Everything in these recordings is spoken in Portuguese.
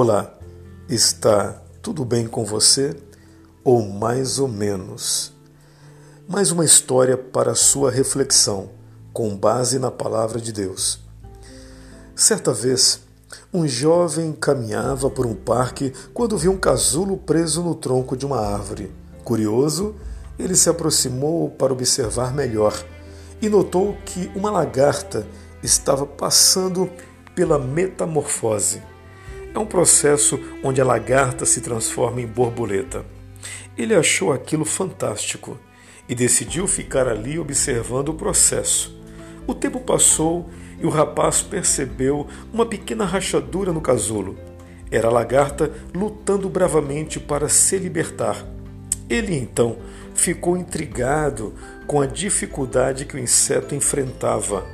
Olá, está tudo bem com você? Ou mais ou menos? Mais uma história para sua reflexão, com base na palavra de Deus. Certa vez, um jovem caminhava por um parque quando viu um casulo preso no tronco de uma árvore. Curioso, ele se aproximou para observar melhor e notou que uma lagarta estava passando pela metamorfose. É um processo onde a lagarta se transforma em borboleta. Ele achou aquilo fantástico e decidiu ficar ali observando o processo. O tempo passou e o rapaz percebeu uma pequena rachadura no casulo. Era a lagarta lutando bravamente para se libertar. Ele então ficou intrigado com a dificuldade que o inseto enfrentava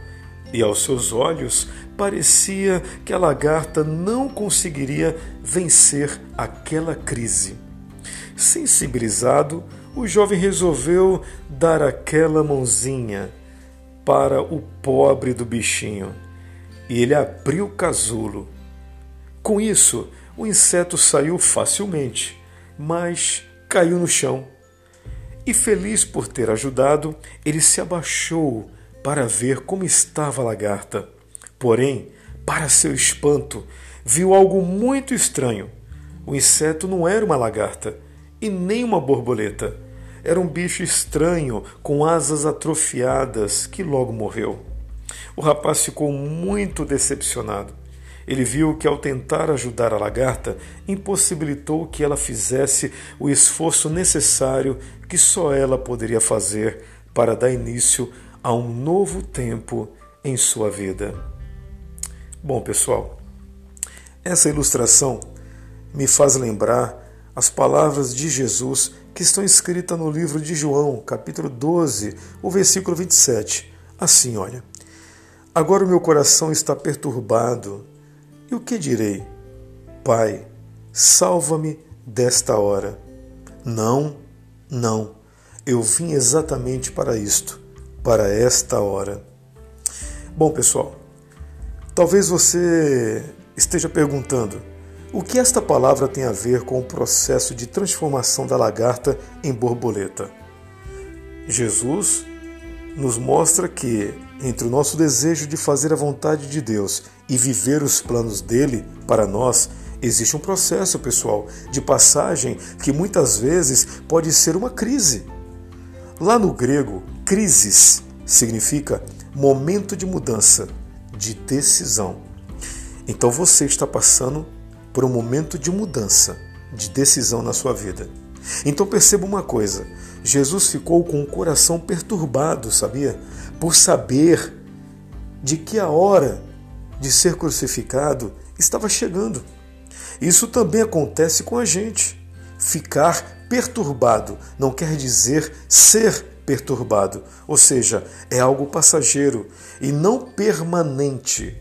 e aos seus olhos parecia que a lagarta não conseguiria vencer aquela crise. Sensibilizado, o jovem resolveu dar aquela mãozinha para o pobre do bichinho e ele abriu o casulo. Com isso, o inseto saiu facilmente, mas caiu no chão. E feliz por ter ajudado, ele se abaixou para ver como estava a lagarta. Porém, para seu espanto, viu algo muito estranho. O inseto não era uma lagarta e nem uma borboleta. Era um bicho estranho com asas atrofiadas que logo morreu. O rapaz ficou muito decepcionado. Ele viu que, ao tentar ajudar a lagarta, impossibilitou que ela fizesse o esforço necessário que só ela poderia fazer para dar início a um novo tempo em sua vida. Bom, pessoal, essa ilustração me faz lembrar as palavras de Jesus que estão escritas no livro de João, capítulo 12, o versículo 27. Assim, olha: Agora o meu coração está perturbado, e o que direi? Pai, salva-me desta hora. Não, não, eu vim exatamente para isto para esta hora. Bom, pessoal, talvez você esteja perguntando o que esta palavra tem a ver com o processo de transformação da lagarta em borboleta. Jesus nos mostra que, entre o nosso desejo de fazer a vontade de Deus e viver os planos dele para nós, existe um processo, pessoal, de passagem que muitas vezes pode ser uma crise. Lá no grego, crises significa momento de mudança, de decisão. Então você está passando por um momento de mudança, de decisão na sua vida. Então perceba uma coisa: Jesus ficou com o coração perturbado, sabia? Por saber de que a hora de ser crucificado estava chegando. Isso também acontece com a gente. Ficar perturbado não quer dizer ser perturbado, ou seja, é algo passageiro e não permanente.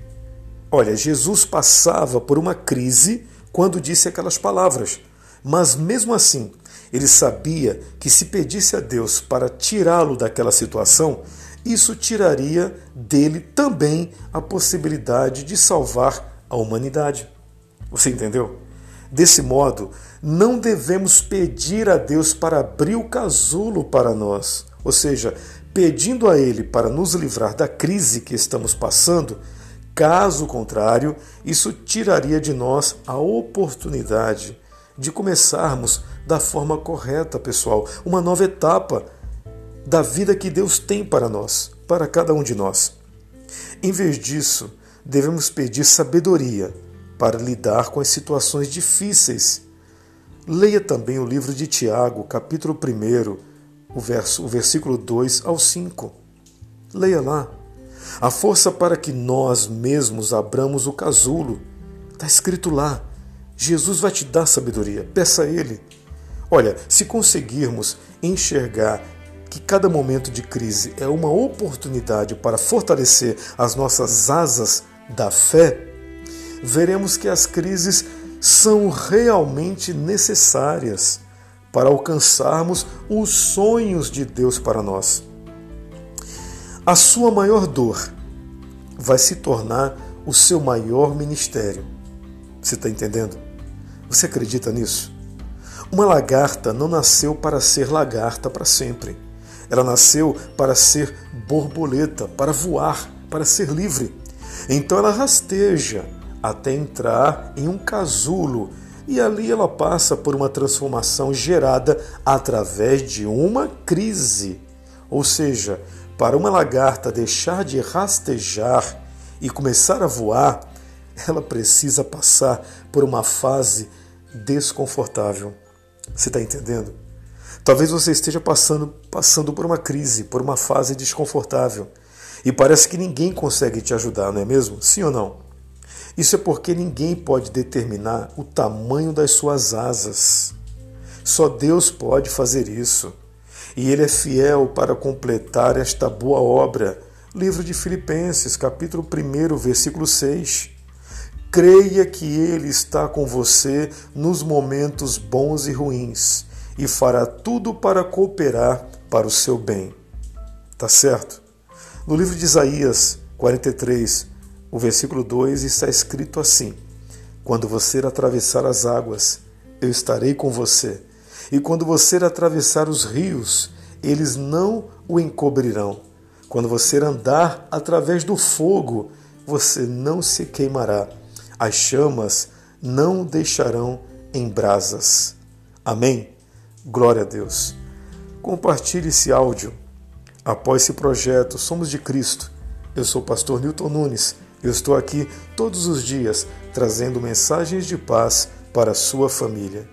Olha, Jesus passava por uma crise quando disse aquelas palavras, mas mesmo assim, ele sabia que se pedisse a Deus para tirá-lo daquela situação, isso tiraria dele também a possibilidade de salvar a humanidade. Você entendeu? Desse modo, não devemos pedir a Deus para abrir o casulo para nós, ou seja, pedindo a Ele para nos livrar da crise que estamos passando. Caso contrário, isso tiraria de nós a oportunidade de começarmos da forma correta, pessoal, uma nova etapa da vida que Deus tem para nós, para cada um de nós. Em vez disso, devemos pedir sabedoria para lidar com as situações difíceis. Leia também o livro de Tiago, capítulo 1, o, verso, o versículo 2 ao 5. Leia lá. A força para que nós mesmos abramos o casulo. Está escrito lá. Jesus vai te dar sabedoria. Peça a Ele. Olha, se conseguirmos enxergar que cada momento de crise é uma oportunidade para fortalecer as nossas asas da fé, veremos que as crises são realmente necessárias para alcançarmos os sonhos de Deus para nós. A sua maior dor vai se tornar o seu maior ministério. Você está entendendo? Você acredita nisso? Uma lagarta não nasceu para ser lagarta para sempre. Ela nasceu para ser borboleta, para voar, para ser livre. Então ela rasteja até entrar em um casulo e ali ela passa por uma transformação gerada através de uma crise. Ou seja, para uma lagarta deixar de rastejar e começar a voar, ela precisa passar por uma fase desconfortável. Você está entendendo? Talvez você esteja passando, passando por uma crise, por uma fase desconfortável. E parece que ninguém consegue te ajudar, não é mesmo? Sim ou não? Isso é porque ninguém pode determinar o tamanho das suas asas. Só Deus pode fazer isso. E Ele é fiel para completar esta boa obra. Livro de Filipenses, capítulo 1, versículo 6. Creia que Ele está com você nos momentos bons e ruins e fará tudo para cooperar para o seu bem. Tá certo? No livro de Isaías 43, o versículo 2 está escrito assim: Quando você atravessar as águas, eu estarei com você. E quando você atravessar os rios, eles não o encobrirão. Quando você andar através do fogo, você não se queimará. As chamas não deixarão em brasas. Amém? Glória a Deus. Compartilhe esse áudio. Após esse projeto Somos de Cristo. Eu sou o pastor Newton Nunes. Eu estou aqui todos os dias trazendo mensagens de paz para a sua família.